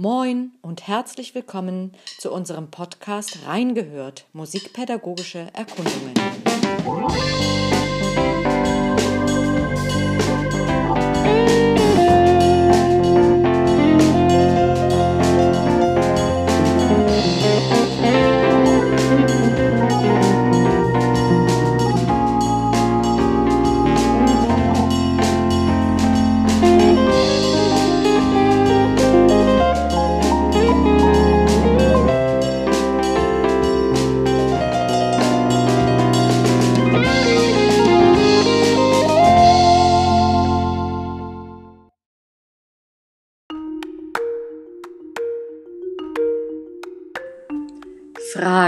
Moin und herzlich willkommen zu unserem Podcast Reingehört Musikpädagogische Erkundungen.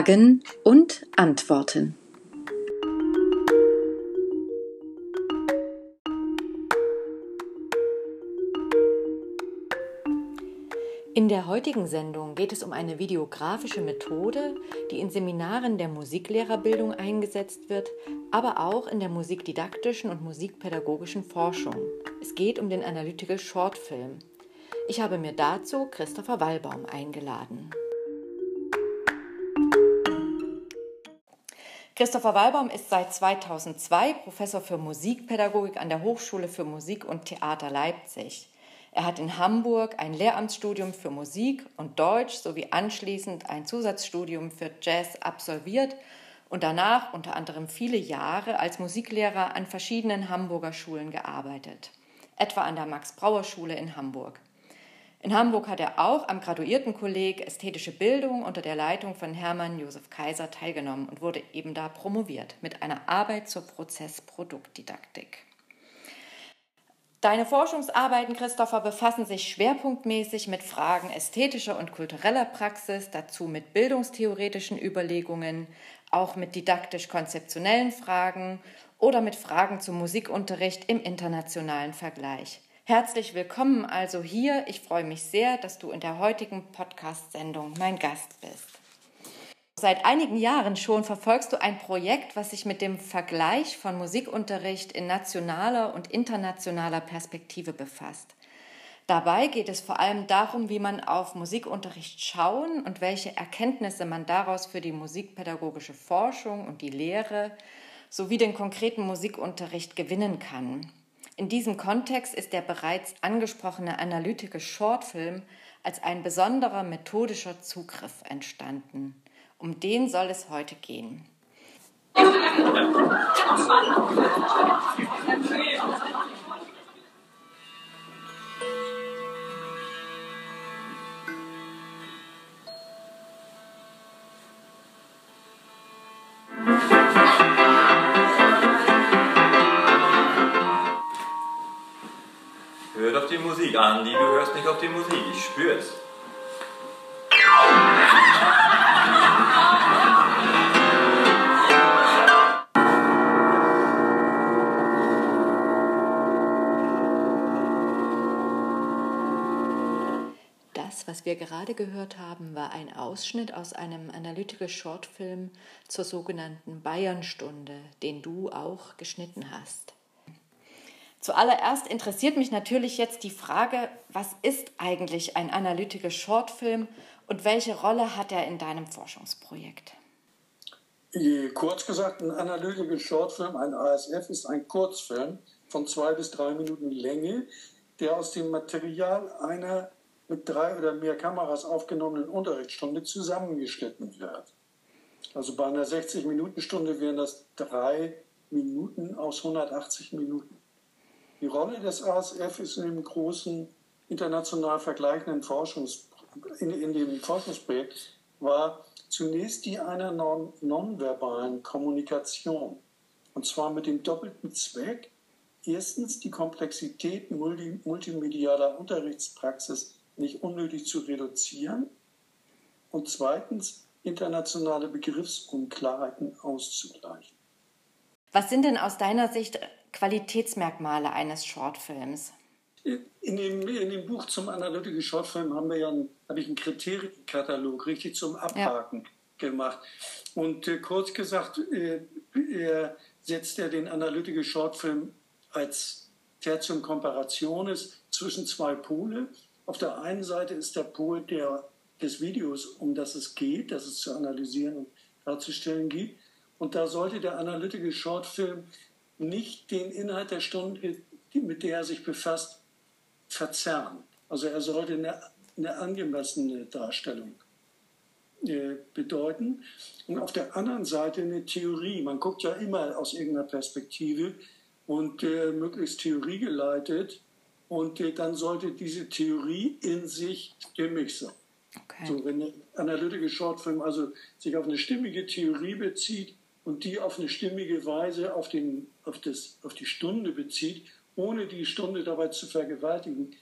Fragen und Antworten. In der heutigen Sendung geht es um eine videografische Methode, die in Seminaren der Musiklehrerbildung eingesetzt wird, aber auch in der musikdidaktischen und musikpädagogischen Forschung. Es geht um den Analytical Short Film. Ich habe mir dazu Christopher Wallbaum eingeladen. Christopher Wallbaum ist seit 2002 Professor für Musikpädagogik an der Hochschule für Musik und Theater Leipzig. Er hat in Hamburg ein Lehramtsstudium für Musik und Deutsch sowie anschließend ein Zusatzstudium für Jazz absolviert und danach unter anderem viele Jahre als Musiklehrer an verschiedenen Hamburger Schulen gearbeitet, etwa an der Max-Brauer-Schule in Hamburg. In Hamburg hat er auch am Graduiertenkolleg Ästhetische Bildung unter der Leitung von Hermann Josef Kaiser teilgenommen und wurde eben da promoviert mit einer Arbeit zur Prozessproduktdidaktik. Deine Forschungsarbeiten, Christopher, befassen sich schwerpunktmäßig mit Fragen ästhetischer und kultureller Praxis, dazu mit bildungstheoretischen Überlegungen, auch mit didaktisch-konzeptionellen Fragen oder mit Fragen zum Musikunterricht im internationalen Vergleich. Herzlich willkommen also hier. Ich freue mich sehr, dass du in der heutigen Podcast-Sendung mein Gast bist. Seit einigen Jahren schon verfolgst du ein Projekt, was sich mit dem Vergleich von Musikunterricht in nationaler und internationaler Perspektive befasst. Dabei geht es vor allem darum, wie man auf Musikunterricht schauen und welche Erkenntnisse man daraus für die musikpädagogische Forschung und die Lehre sowie den konkreten Musikunterricht gewinnen kann. In diesem Kontext ist der bereits angesprochene analytische Shortfilm als ein besonderer methodischer Zugriff entstanden. Um den soll es heute gehen. gerade gehört haben, war ein Ausschnitt aus einem Analytical Shortfilm zur sogenannten Bayernstunde, den du auch geschnitten hast. Zuallererst interessiert mich natürlich jetzt die Frage, was ist eigentlich ein Analytical Shortfilm und welche Rolle hat er in deinem Forschungsprojekt? Kurz gesagt, ein Analytical Shortfilm, ein ASF, ist ein Kurzfilm von zwei bis drei Minuten Länge, der aus dem Material einer mit drei oder mehr Kameras aufgenommenen Unterrichtsstunde zusammengeschnitten wird. Also bei einer 60-Minuten-Stunde wären das drei Minuten aus 180 Minuten. Die Rolle des ASF ist in dem großen international vergleichenden Forschungs in, in dem Forschungsprojekt war zunächst die einer non nonverbalen Kommunikation. Und zwar mit dem doppelten Zweck, erstens die Komplexität multi multimedialer Unterrichtspraxis nicht unnötig zu reduzieren und zweitens internationale Begriffsunklarheiten auszugleichen. Was sind denn aus deiner Sicht Qualitätsmerkmale eines Shortfilms? In dem, in dem Buch zum analytischen Shortfilm haben wir ja einen, habe ich einen Kriterienkatalog richtig zum Abhaken ja. gemacht. Und äh, kurz gesagt, äh, er setzt er den analytischen Shortfilm als Tertium Comparationis zwischen zwei Pole auf der einen Seite ist der Pol der, des Videos, um das es geht, das es zu analysieren und darzustellen gibt. Und da sollte der analytische Shortfilm nicht den Inhalt der Stunde, mit der er sich befasst, verzerren. Also er sollte eine, eine angemessene Darstellung äh, bedeuten. Und auf der anderen Seite eine Theorie. Man guckt ja immer aus irgendeiner Perspektive und äh, möglichst theoriegeleitet. Und äh, dann sollte diese Theorie in sich stimmig sein. Okay. So, wenn der analytische Shortfilm also sich auf eine stimmige Theorie bezieht und die auf eine stimmige Weise auf, den, auf, das, auf die Stunde bezieht, ohne die Stunde dabei zu vergewaltigen,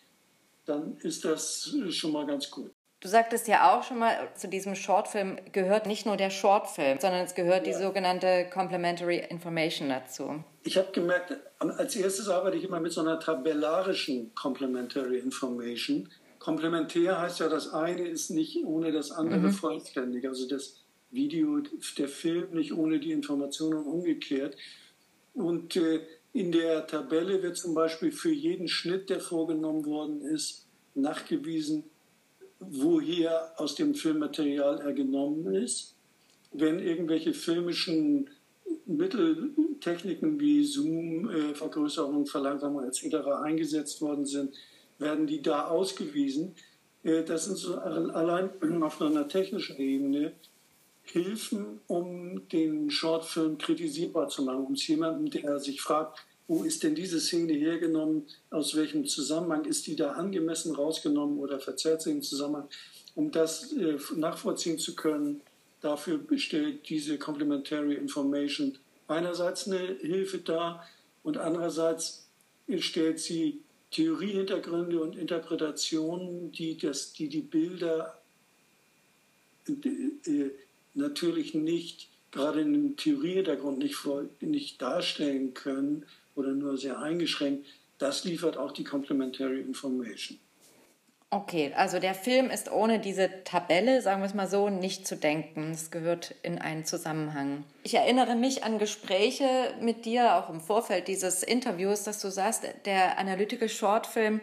dann ist das schon mal ganz gut. Du sagtest ja auch schon mal, zu diesem Shortfilm gehört nicht nur der Shortfilm, sondern es gehört ja. die sogenannte Complementary Information dazu. Ich habe gemerkt, als erstes arbeite ich immer mit so einer tabellarischen Complementary Information. Komplementär heißt ja, das eine ist nicht ohne das andere mhm. vollständig. Also das Video, der Film nicht ohne die Informationen umgekehrt. Und äh, in der Tabelle wird zum Beispiel für jeden Schnitt, der vorgenommen worden ist, nachgewiesen, woher aus dem Filmmaterial er genommen ist. Wenn irgendwelche filmischen Mitteltechniken wie Zoom, äh, Verlangsamung etc. eingesetzt worden sind, werden die da ausgewiesen. Äh, das sind so allein auf einer technischen Ebene Hilfen, um den Shortfilm kritisierbar zu machen, um es jemandem, der sich fragt, wo ist denn diese Szene hergenommen, aus welchem Zusammenhang ist die da angemessen rausgenommen oder verzerrt sich im Zusammenhang, um das äh, nachvollziehen zu können. Dafür stellt diese Complementary Information einerseits eine Hilfe dar und andererseits stellt sie Theoriehintergründe und Interpretationen, die, das, die die Bilder äh, natürlich nicht, gerade in einem Theoriehintergrund nicht, nicht darstellen können, oder nur sehr eingeschränkt. Das liefert auch die Complementary Information. Okay, also der Film ist ohne diese Tabelle, sagen wir es mal so, nicht zu denken. Es gehört in einen Zusammenhang. Ich erinnere mich an Gespräche mit dir, auch im Vorfeld dieses Interviews, dass du sagst, der analytische Shortfilm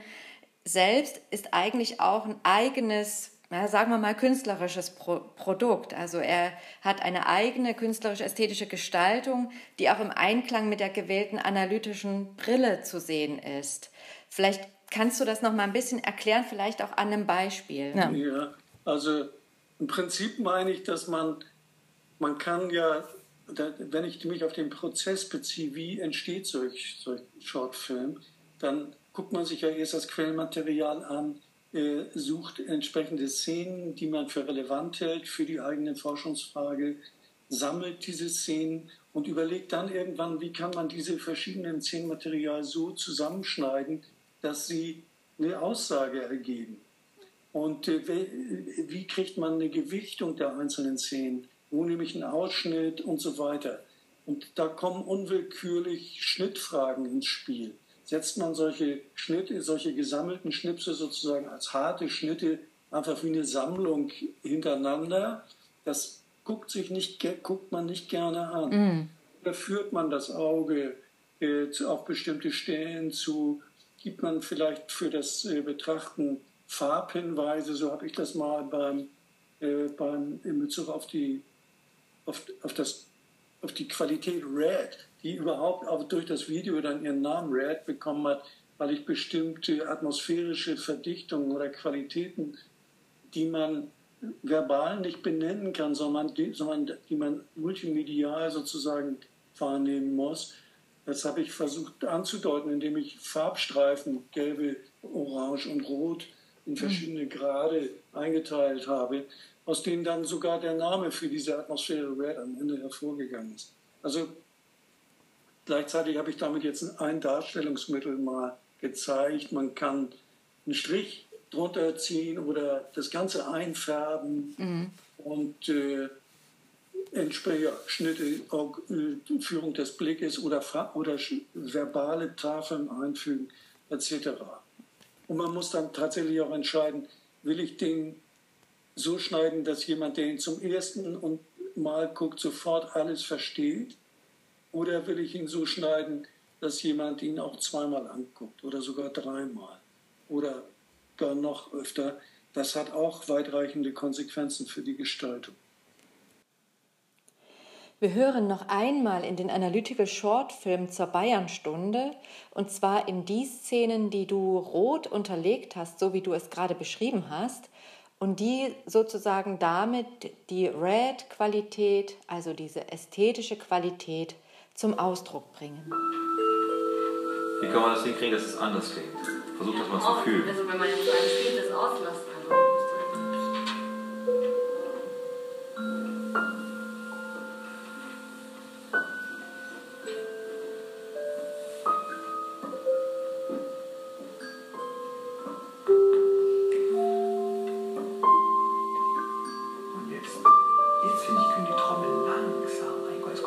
selbst ist eigentlich auch ein eigenes ja, sagen wir mal, künstlerisches Pro Produkt. Also er hat eine eigene künstlerisch-ästhetische Gestaltung, die auch im Einklang mit der gewählten analytischen Brille zu sehen ist. Vielleicht kannst du das noch mal ein bisschen erklären, vielleicht auch an einem Beispiel. Ja, ja also im Prinzip meine ich, dass man, man kann ja, wenn ich mich auf den Prozess beziehe, wie entsteht solch, solch Shortfilm, dann guckt man sich ja erst das Quellmaterial an, äh, sucht entsprechende Szenen, die man für relevant hält für die eigene Forschungsfrage, sammelt diese Szenen und überlegt dann irgendwann, wie kann man diese verschiedenen Szenenmaterial so zusammenschneiden, dass sie eine Aussage ergeben. Und äh, wie kriegt man eine Gewichtung der einzelnen Szenen? Wo nehme ich einen Ausschnitt und so weiter? Und da kommen unwillkürlich Schnittfragen ins Spiel setzt man solche Schnitte, solche gesammelten Schnipsel sozusagen als harte Schnitte einfach wie eine Sammlung hintereinander. Das guckt, sich nicht, guckt man nicht gerne an. Mm. Da führt man das Auge äh, zu, auf bestimmte Stellen zu, gibt man vielleicht für das äh, Betrachten Farbhinweise, so habe ich das mal beim, äh, beim, in Bezug auf die, auf, auf, das, auf die Qualität Red die überhaupt auch durch das Video dann ihren Namen Red bekommen hat, weil ich bestimmte atmosphärische Verdichtungen oder Qualitäten, die man verbal nicht benennen kann, sondern die, sondern die man multimedial sozusagen wahrnehmen muss. Das habe ich versucht anzudeuten, indem ich Farbstreifen, gelbe, orange und rot, in verschiedene Grade eingeteilt habe, aus denen dann sogar der Name für diese Atmosphäre Red am Ende hervorgegangen ist. Also Gleichzeitig habe ich damit jetzt ein Darstellungsmittel mal gezeigt. Man kann einen Strich drunter ziehen oder das Ganze einfärben mhm. und äh, Schnitte, äh, Führung des Blickes oder, oder verbale Tafeln einfügen etc. Und man muss dann tatsächlich auch entscheiden, will ich den so schneiden, dass jemand, der ihn zum ersten Mal guckt, sofort alles versteht oder will ich ihn so schneiden, dass jemand ihn auch zweimal anguckt oder sogar dreimal? Oder sogar noch öfter. Das hat auch weitreichende Konsequenzen für die Gestaltung. Wir hören noch einmal in den Analytical Short Film zur Bayernstunde und zwar in die Szenen, die du rot unterlegt hast, so wie du es gerade beschrieben hast und die sozusagen damit die Red-Qualität, also diese ästhetische Qualität zum Ausdruck bringen. Wie kann man das hinkriegen, dass es anders klingt? Versucht das mal zu fühlen. Also wenn man jetzt ein spielt, das auslassen.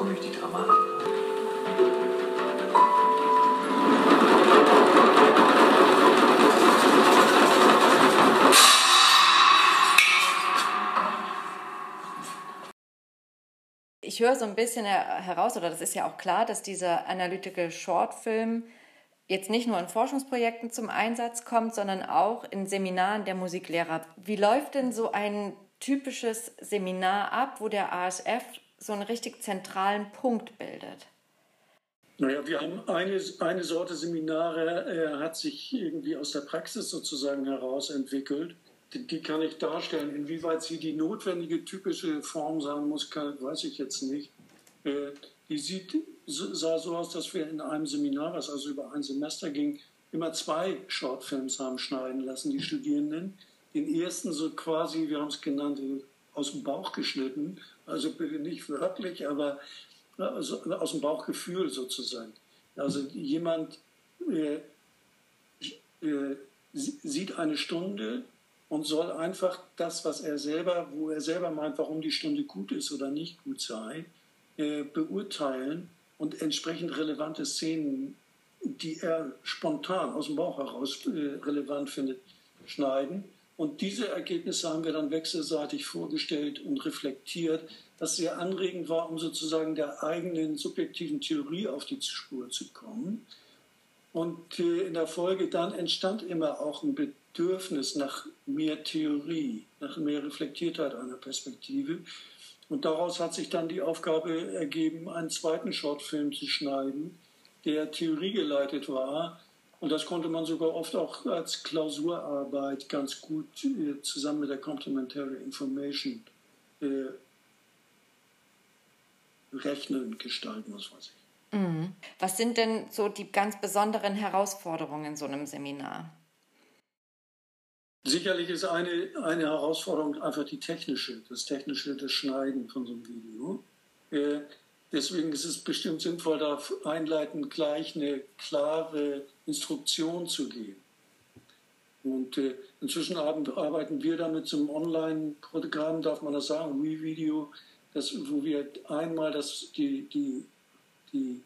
Also. ich höre so ein bisschen heraus, oder das ist ja auch klar, dass dieser Analytical Short Film jetzt nicht nur in Forschungsprojekten zum Einsatz kommt, sondern auch in Seminaren der Musiklehrer. Wie läuft denn so ein typisches Seminar ab, wo der ASF so einen richtig zentralen Punkt bildet? Naja, wir haben eine, eine Sorte Seminare, äh, hat sich irgendwie aus der Praxis sozusagen heraus entwickelt die, die, kann ich darstellen. Inwieweit sie die notwendige typische Form sein muss, kann, weiß ich jetzt nicht. Äh, die sieht, sah so aus, dass wir in einem Seminar, was also über ein Semester ging, immer zwei Shortfilms haben schneiden lassen, die Studierenden. Den ersten so quasi, wir haben es genannt, aus dem Bauch geschnitten. Also bitte nicht wörtlich, aber aus dem Bauchgefühl sozusagen. Also jemand äh, äh, sieht eine Stunde und soll einfach das, was er selber, wo er selber meint, warum die Stunde gut ist oder nicht gut sei, äh, beurteilen und entsprechend relevante Szenen, die er spontan aus dem Bauch heraus äh, relevant findet, schneiden. Und diese Ergebnisse haben wir dann wechselseitig vorgestellt und reflektiert, was sehr anregend war, um sozusagen der eigenen subjektiven Theorie auf die Spur zu kommen. Und äh, in der Folge dann entstand immer auch ein Bedürfnis nach mehr Theorie, nach mehr Reflektiertheit einer Perspektive. Und daraus hat sich dann die Aufgabe ergeben, einen zweiten Shortfilm zu schneiden, der theoriegeleitet war. Und das konnte man sogar oft auch als Klausurarbeit ganz gut äh, zusammen mit der Complementary Information äh, rechnen, gestalten, was weiß ich. Mhm. Was sind denn so die ganz besonderen Herausforderungen in so einem Seminar? Sicherlich ist eine, eine Herausforderung einfach die technische, das technische, das Schneiden von so einem Video. Äh, deswegen ist es bestimmt sinnvoll, da einleitend gleich eine klare Instruktion zu geben. Und äh, inzwischen arbeiten wir damit zum Online-Programm, darf man das sagen, WeVideo, wo wir einmal das, die, die, die,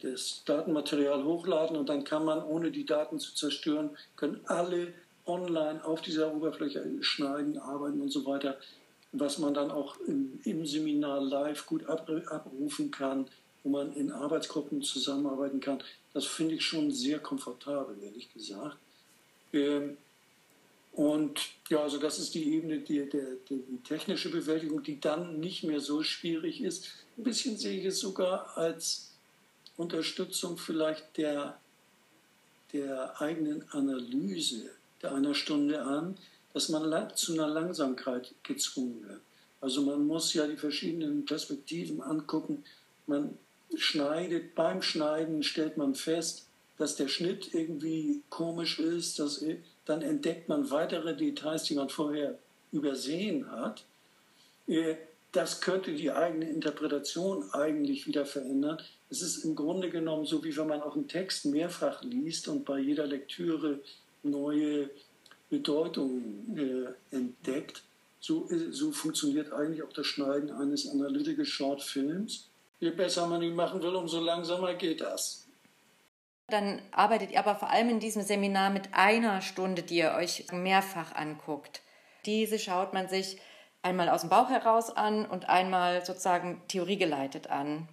das Datenmaterial hochladen und dann kann man, ohne die Daten zu zerstören, können alle online auf dieser Oberfläche schneiden, arbeiten und so weiter, was man dann auch im, im Seminar live gut abrufen kann, wo man in Arbeitsgruppen zusammenarbeiten kann. Das finde ich schon sehr komfortabel, ehrlich gesagt. Ähm, und ja, also das ist die Ebene, die, der, die, technische Bewältigung, die dann nicht mehr so schwierig ist. Ein bisschen sehe ich es sogar als Unterstützung vielleicht der, der eigenen Analyse einer Stunde an, dass man zu einer Langsamkeit gezwungen wird. Also man muss ja die verschiedenen Perspektiven angucken. Man schneidet, beim Schneiden stellt man fest, dass der Schnitt irgendwie komisch ist, dass, dann entdeckt man weitere Details, die man vorher übersehen hat. Äh, das könnte die eigene Interpretation eigentlich wieder verändern. Es ist im Grunde genommen so, wie wenn man auch einen Text mehrfach liest und bei jeder Lektüre neue Bedeutungen äh, entdeckt. So, äh, so funktioniert eigentlich auch das Schneiden eines Analytical Short Films. Je besser man ihn machen will, umso langsamer geht das. Dann arbeitet ihr aber vor allem in diesem Seminar mit einer Stunde, die ihr euch mehrfach anguckt. Diese schaut man sich einmal aus dem Bauch heraus an und einmal sozusagen theoriegeleitet an.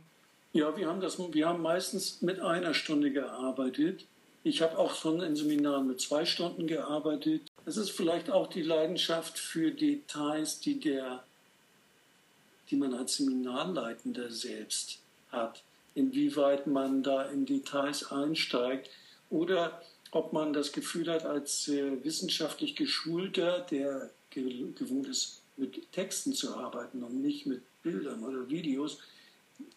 Ja, wir haben, das, wir haben meistens mit einer Stunde gearbeitet Ich habe auch schon in Seminaren mit zwei Stunden gearbeitet. Es ist vielleicht auch die Leidenschaft für Details, die, der, die man als Seminarleitender selbst hat. Inwieweit man da in Details einsteigt oder ob man das Gefühl hat, als äh, wissenschaftlich geschulter, der gewohnt ist, mit Texten zu arbeiten und nicht mit Bildern oder Videos,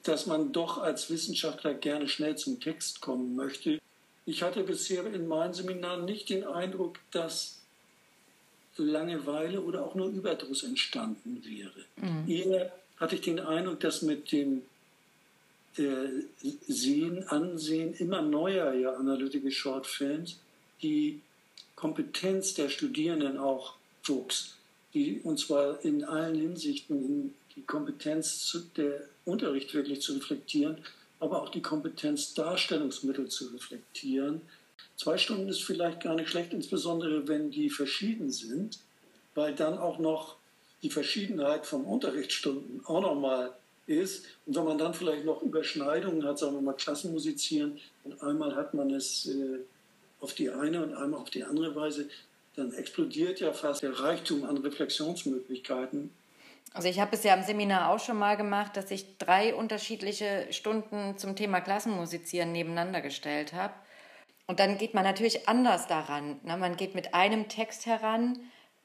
dass man doch als Wissenschaftler gerne schnell zum Text kommen möchte. Ich hatte bisher in meinen Seminaren nicht den Eindruck, dass Langeweile oder auch nur Überdruss entstanden wäre. Mhm. Eher hatte ich den Eindruck, dass mit dem äh, Sehen, Ansehen immer neuer ja, Analytical Short Films die Kompetenz der Studierenden auch wuchs, die, und zwar in allen Hinsichten, in die Kompetenz, zu, der Unterricht wirklich zu reflektieren, aber auch die Kompetenz, Darstellungsmittel zu reflektieren. Zwei Stunden ist vielleicht gar nicht schlecht, insbesondere wenn die verschieden sind, weil dann auch noch die Verschiedenheit von Unterrichtsstunden auch nochmal ist. Und wenn man dann vielleicht noch Überschneidungen hat, sagen wir mal Klassenmusizieren, und einmal hat man es äh, auf die eine und einmal auf die andere Weise, dann explodiert ja fast der Reichtum an Reflexionsmöglichkeiten. Also ich habe es ja im Seminar auch schon mal gemacht, dass ich drei unterschiedliche Stunden zum Thema Klassenmusizieren nebeneinander gestellt habe. Und dann geht man natürlich anders daran. Man geht mit einem Text heran,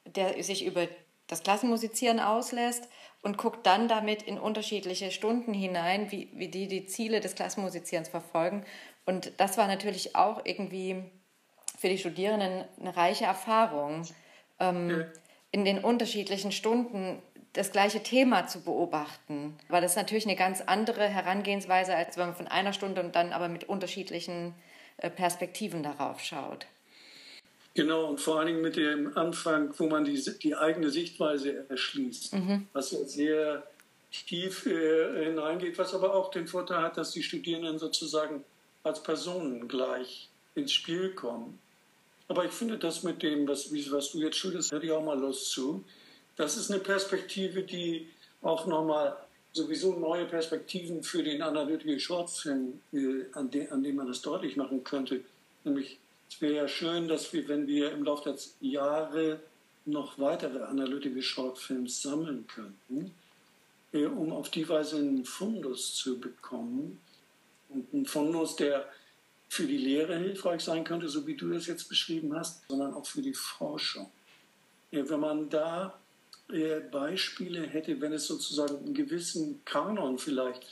der sich über das Klassenmusizieren auslässt und guckt dann damit in unterschiedliche Stunden hinein, wie, wie die die Ziele des Klassenmusizierens verfolgen. Und das war natürlich auch irgendwie für die Studierenden eine reiche Erfahrung, ähm, in den unterschiedlichen Stunden das gleiche Thema zu beobachten. Aber das ist natürlich eine ganz andere Herangehensweise, als wenn man von einer Stunde und dann aber mit unterschiedlichen Perspektiven darauf schaut. Genau, und vor allen Dingen mit dem Anfang, wo man die, die eigene Sichtweise erschließt, mhm. was ja sehr tief äh, hineingeht, was aber auch den Vorteil hat, dass die Studierenden sozusagen als Personen gleich ins Spiel kommen. Aber ich finde das mit dem, was, was du jetzt schilderst, hätte ich auch mal Lust zu. Das ist eine Perspektive, die auch nochmal sowieso neue Perspektiven für den Analytical Shortfilm, äh, an, de, an dem man das deutlich machen könnte. Nämlich, es wäre ja schön, dass wir, wenn wir im Laufe der Jahre noch weitere Analytical Shortfilms sammeln könnten, äh, um auf die Weise einen Fundus zu bekommen. Und einen Fundus, der für die Lehre hilfreich sein könnte, so wie du das jetzt beschrieben hast, sondern auch für die Forschung. Wenn man da äh, Beispiele hätte, wenn es sozusagen einen gewissen Kanon vielleicht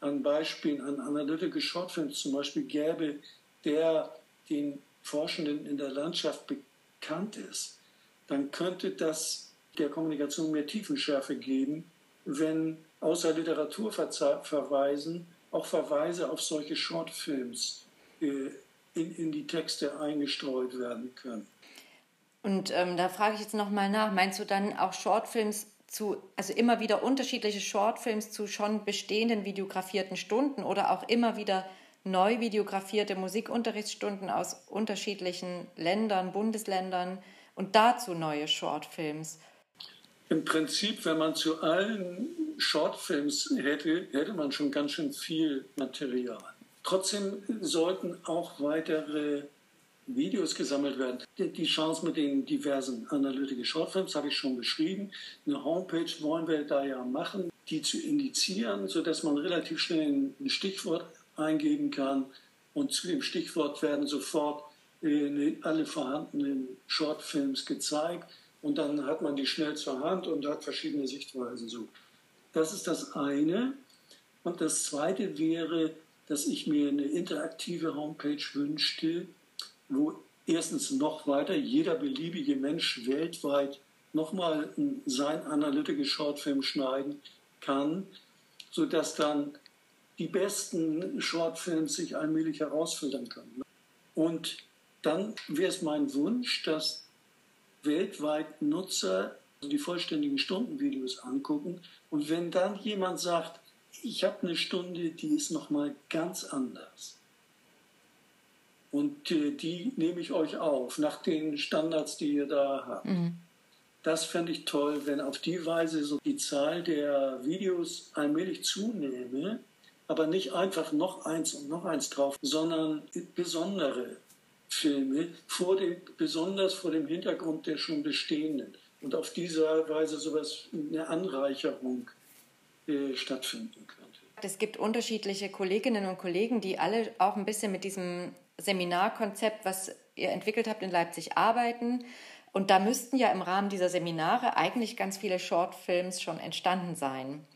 an Beispielen, an Analytical Shortfilms zum Beispiel gäbe, der den Forschenden in der Landschaft bekannt ist, dann könnte das der Kommunikation mehr Tiefenschärfe geben, wenn außer Literaturverweisen auch Verweise auf solche Shortfilms äh, in, in die Texte eingestreut werden können. Und ähm, da frage ich jetzt nochmal nach, meinst du dann auch Shortfilms zu, also immer wieder unterschiedliche Shortfilms zu schon bestehenden videografierten Stunden oder auch immer wieder neu videografierte Musikunterrichtsstunden aus unterschiedlichen Ländern, Bundesländern und dazu neue Shortfilms? Im Prinzip, wenn man zu allen Shortfilms hätte, hätte man schon ganz schön viel Material. Trotzdem sollten auch weitere Videos gesammelt werden. Die Chance mit den diversen Analytical Shortfilms habe ich schon beschrieben. Eine Homepage wollen wir da ja machen, die zu indizieren, sodass man relativ schnell ein Stichwort eingeben kann und zu dem Stichwort werden sofort äh, alle vorhandenen Shortfilms gezeigt und dann hat man die schnell zur Hand und hat verschiedene Sichtweisen so. Das ist das eine. Und das zweite wäre, dass ich mir eine interaktive Homepage wünschte, wo erstens noch weiter jeder beliebige Mensch weltweit nochmal sein Analytical Shortfilm schneiden kann, sodass dann die besten Shortfilms sich allmählich herausfiltern können. Und dann wäre es mein Wunsch, dass weltweit Nutzer die vollständigen Stundenvideos angucken und wenn dann jemand sagt, ich habe eine Stunde, die ist nochmal ganz anders. Und äh, die nehme ich euch auf, nach den Standards, die ihr da habt. Mhm. Das fände ich toll, wenn auf die Weise so die Zahl der Videos allmählich zunehme, aber nicht einfach noch eins und noch eins drauf, sondern besondere Filme, vor dem, besonders vor dem Hintergrund der schon bestehenden. Und auf diese Weise sowas, eine Anreicherung äh, stattfinden könnte. Es gibt unterschiedliche Kolleginnen und Kollegen, die alle auch ein bisschen mit diesem Seminarkonzept, was ihr entwickelt habt in Leipzig, arbeiten. Und da müssten ja im Rahmen dieser Seminare eigentlich ganz viele Shortfilms schon entstanden sein.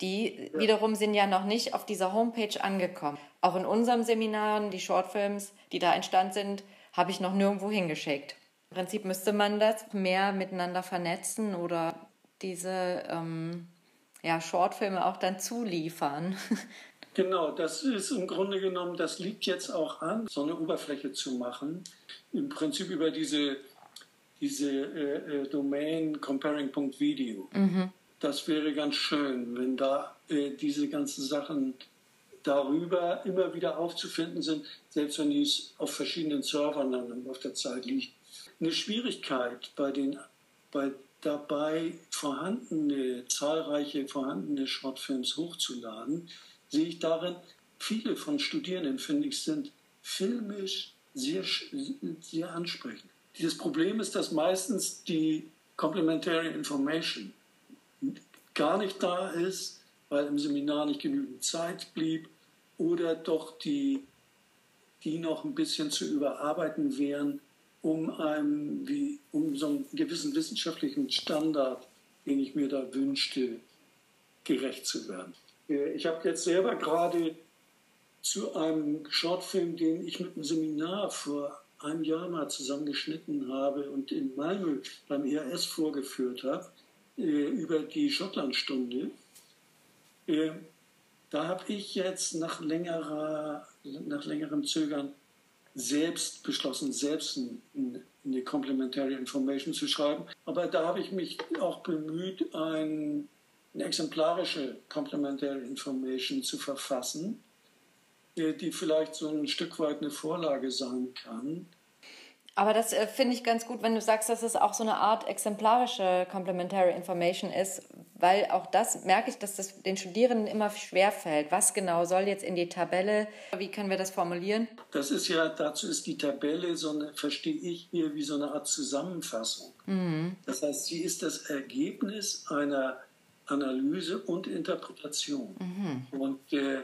Die ja. wiederum sind ja noch nicht auf dieser Homepage angekommen. Auch in unserem Seminaren, die Shortfilms, die da entstanden sind, habe ich noch nirgendwo hingeschickt. Im Prinzip müsste man das mehr miteinander vernetzen oder diese ähm, ja, Shortfilme auch dann zuliefern. Genau, das ist im Grunde genommen, das liegt jetzt auch an, so eine Oberfläche zu machen. Im Prinzip über diese, diese äh, äh, Domain comparing.video. Mhm. Das wäre ganz schön, wenn da äh, diese ganzen Sachen darüber immer wieder aufzufinden sind, selbst wenn dies auf verschiedenen Servern dann auf der Zeit liegt. Eine Schwierigkeit bei den bei dabei vorhandene, zahlreiche vorhandene Shortfilms hochzuladen, sehe ich darin, viele von Studierenden, finde ich, sind filmisch sehr, sehr ansprechend. Dieses Problem ist, dass meistens die Complementary Information gar nicht da ist, weil im Seminar nicht genügend Zeit blieb oder doch die, die noch ein bisschen zu überarbeiten wären, um, einem, wie, um so einen gewissen wissenschaftlichen Standard, den ich mir da wünschte, gerecht zu werden. Ich habe jetzt selber gerade zu einem Shortfilm, den ich mit einem Seminar vor einem Jahr mal zusammengeschnitten habe und in Malmö beim ERS vorgeführt habe, äh, über die Schottlandstunde. Äh, da habe ich jetzt nach, längerer, nach längerem Zögern selbst beschlossen, selbst eine Complementary Information zu schreiben. Aber da habe ich mich auch bemüht, ein eine exemplarische Complementary Information zu verfassen, äh, die vielleicht so ein Stück weit eine Vorlage sein kann. Aber das äh, finde ich ganz gut, wenn du sagst, dass es auch so eine Art exemplarische Complementary Information ist, weil auch das merke ich, dass das den Studierenden immer schwer fällt. Was genau soll jetzt in die Tabelle? Wie können wir das formulieren? Das ist ja, dazu ist die Tabelle, so eine, verstehe ich hier wie so eine Art Zusammenfassung. Mhm. Das heißt, sie ist das Ergebnis einer Analyse und Interpretation. Mhm. Und, äh,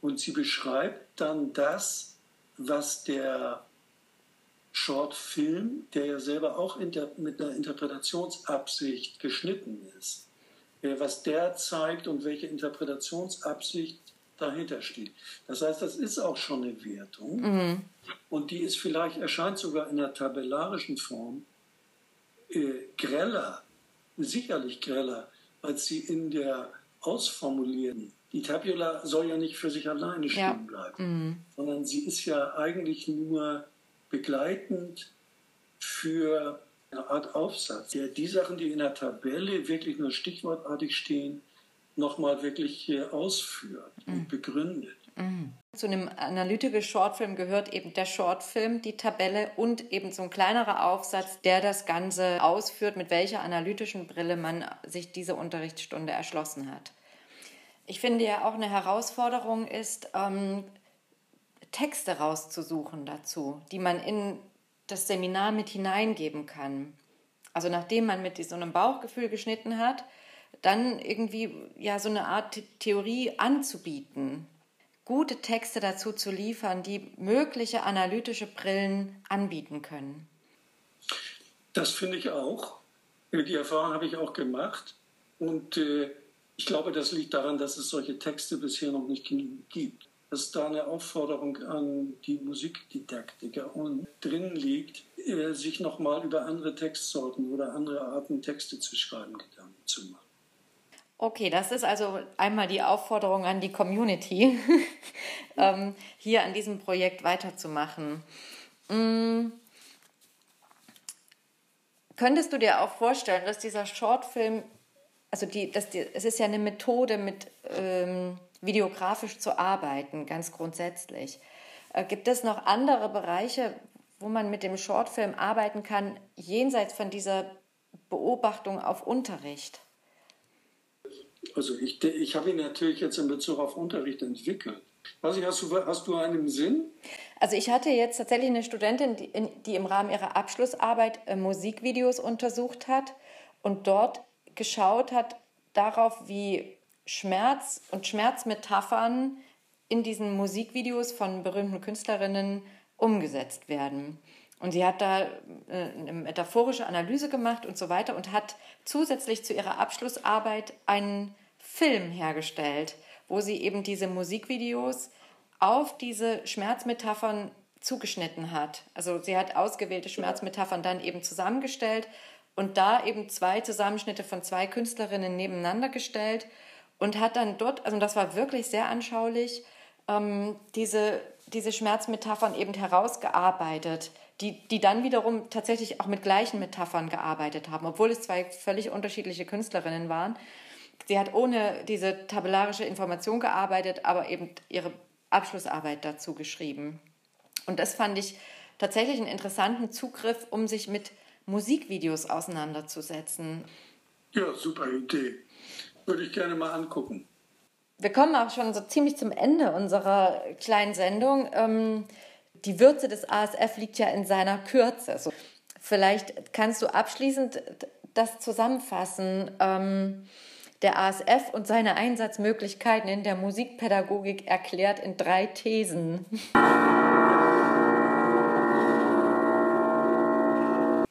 und sie beschreibt dann das, was der Shortfilm, der ja selber auch inter, mit einer Interpretationsabsicht geschnitten ist, äh, was der zeigt und welche Interpretationsabsicht dahinter steht. Das heißt, das ist auch schon eine Wertung mhm. und die ist vielleicht, erscheint sogar in der tabellarischen Form äh, greller, sicherlich greller als sie in der ausformulierten. Die Tabula soll ja nicht für sich alleine stehen ja. bleiben, mhm. sondern sie ist ja eigentlich nur begleitend für eine Art Aufsatz, der die Sachen, die in der Tabelle wirklich nur stichwortartig stehen, nochmal wirklich ausführt mhm. und begründet. Mhm. Zu einem analytischen Shortfilm gehört eben der Shortfilm, die Tabelle und eben so ein kleinerer Aufsatz, der das Ganze ausführt, mit welcher analytischen Brille man sich diese Unterrichtsstunde erschlossen hat. Ich finde ja auch eine Herausforderung ist, ähm, Texte rauszusuchen dazu, die man in das Seminar mit hineingeben kann. Also nachdem man mit so einem Bauchgefühl geschnitten hat, dann irgendwie ja so eine Art Theorie anzubieten, gute Texte dazu zu liefern, die mögliche analytische Brillen anbieten können. Das finde ich auch. Die Erfahrung habe ich auch gemacht. Und äh, ich glaube, das liegt daran, dass es solche Texte bisher noch nicht genügend gibt. Dass da eine Aufforderung an die Musikdidaktiker und drin liegt, äh, sich nochmal über andere Textsorten oder andere Arten Texte zu schreiben Gedanken zu machen. Okay, das ist also einmal die Aufforderung an die Community, ähm, hier an diesem Projekt weiterzumachen. Mhm. Könntest du dir auch vorstellen, dass dieser Shortfilm, also die, dass die, es ist ja eine Methode, mit ähm, videografisch zu arbeiten, ganz grundsätzlich. Äh, gibt es noch andere Bereiche, wo man mit dem Shortfilm arbeiten kann, jenseits von dieser Beobachtung auf Unterricht? Also ich, ich habe ihn natürlich jetzt in Bezug auf Unterricht entwickelt. Was ich, hast, du, hast du einen Sinn? Also ich hatte jetzt tatsächlich eine Studentin, die, die im Rahmen ihrer Abschlussarbeit äh, Musikvideos untersucht hat und dort geschaut hat darauf, wie Schmerz und Schmerzmetaphern in diesen Musikvideos von berühmten Künstlerinnen umgesetzt werden. Und sie hat da äh, eine metaphorische Analyse gemacht und so weiter und hat zusätzlich zu ihrer Abschlussarbeit einen Film hergestellt, wo sie eben diese Musikvideos auf diese Schmerzmetaphern zugeschnitten hat. Also sie hat ausgewählte Schmerzmetaphern dann eben zusammengestellt und da eben zwei Zusammenschnitte von zwei Künstlerinnen nebeneinander gestellt und hat dann dort, also das war wirklich sehr anschaulich, ähm, diese, diese Schmerzmetaphern eben herausgearbeitet, die, die dann wiederum tatsächlich auch mit gleichen Metaphern gearbeitet haben, obwohl es zwei völlig unterschiedliche Künstlerinnen waren. Sie hat ohne diese tabellarische Information gearbeitet, aber eben ihre Abschlussarbeit dazu geschrieben. Und das fand ich tatsächlich einen interessanten Zugriff, um sich mit Musikvideos auseinanderzusetzen. Ja, super Idee. Würde ich gerne mal angucken. Wir kommen auch schon so ziemlich zum Ende unserer kleinen Sendung. Ähm, die Würze des ASF liegt ja in seiner Kürze. So, vielleicht kannst du abschließend das zusammenfassen. Ähm, der ASF und seine Einsatzmöglichkeiten in der Musikpädagogik erklärt in drei Thesen.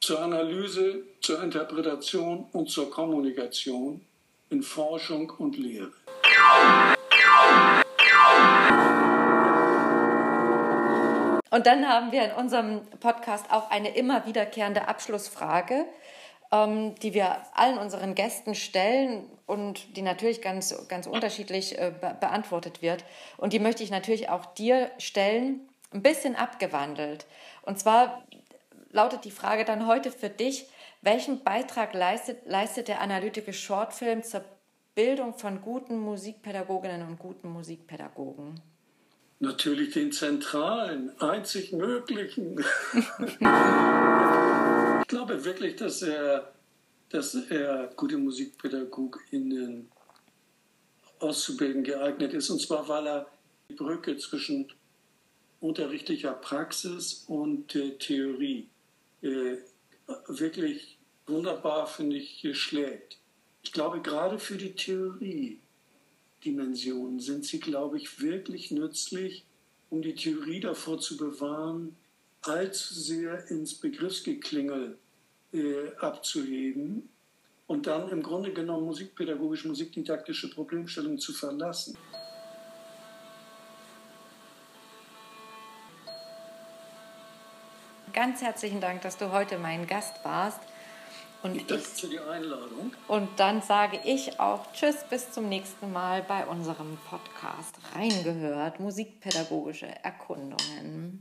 Zur Analyse, zur Interpretation und zur Kommunikation in Forschung und Lehre. Und dann haben wir in unserem Podcast auch eine immer wiederkehrende Abschlussfrage, ähm, die wir allen unseren Gästen stellen und die natürlich ganz, ganz unterschiedlich äh, be beantwortet wird. Und die möchte ich natürlich auch dir stellen, ein bisschen abgewandelt. Und zwar lautet die Frage dann heute für dich, welchen Beitrag leistet, leistet der analytische Shortfilm zur Bildung von guten Musikpädagoginnen und guten Musikpädagogen? Natürlich den zentralen, einzig möglichen. ich glaube wirklich, dass er, dass er gute MusikpädagogInnen auszubilden geeignet ist. Und zwar, weil er die Brücke zwischen unterrichtlicher Praxis und äh, Theorie äh, wirklich wunderbar, finde ich, schlägt. Ich glaube, gerade für die Theorie-Dimensionen sind sie, glaube ich, wirklich nützlich, um die Theorie davor zu bewahren, allzu sehr ins Begriffsgeklingel äh, abzuheben und dann im Grunde genommen musikpädagogisch, musikdidaktische Problemstellungen zu verlassen. Ganz herzlichen Dank, dass du heute mein Gast warst. Und ich danke für die Einladung. Und dann sage ich auch Tschüss, bis zum nächsten Mal bei unserem Podcast Reingehört, musikpädagogische Erkundungen.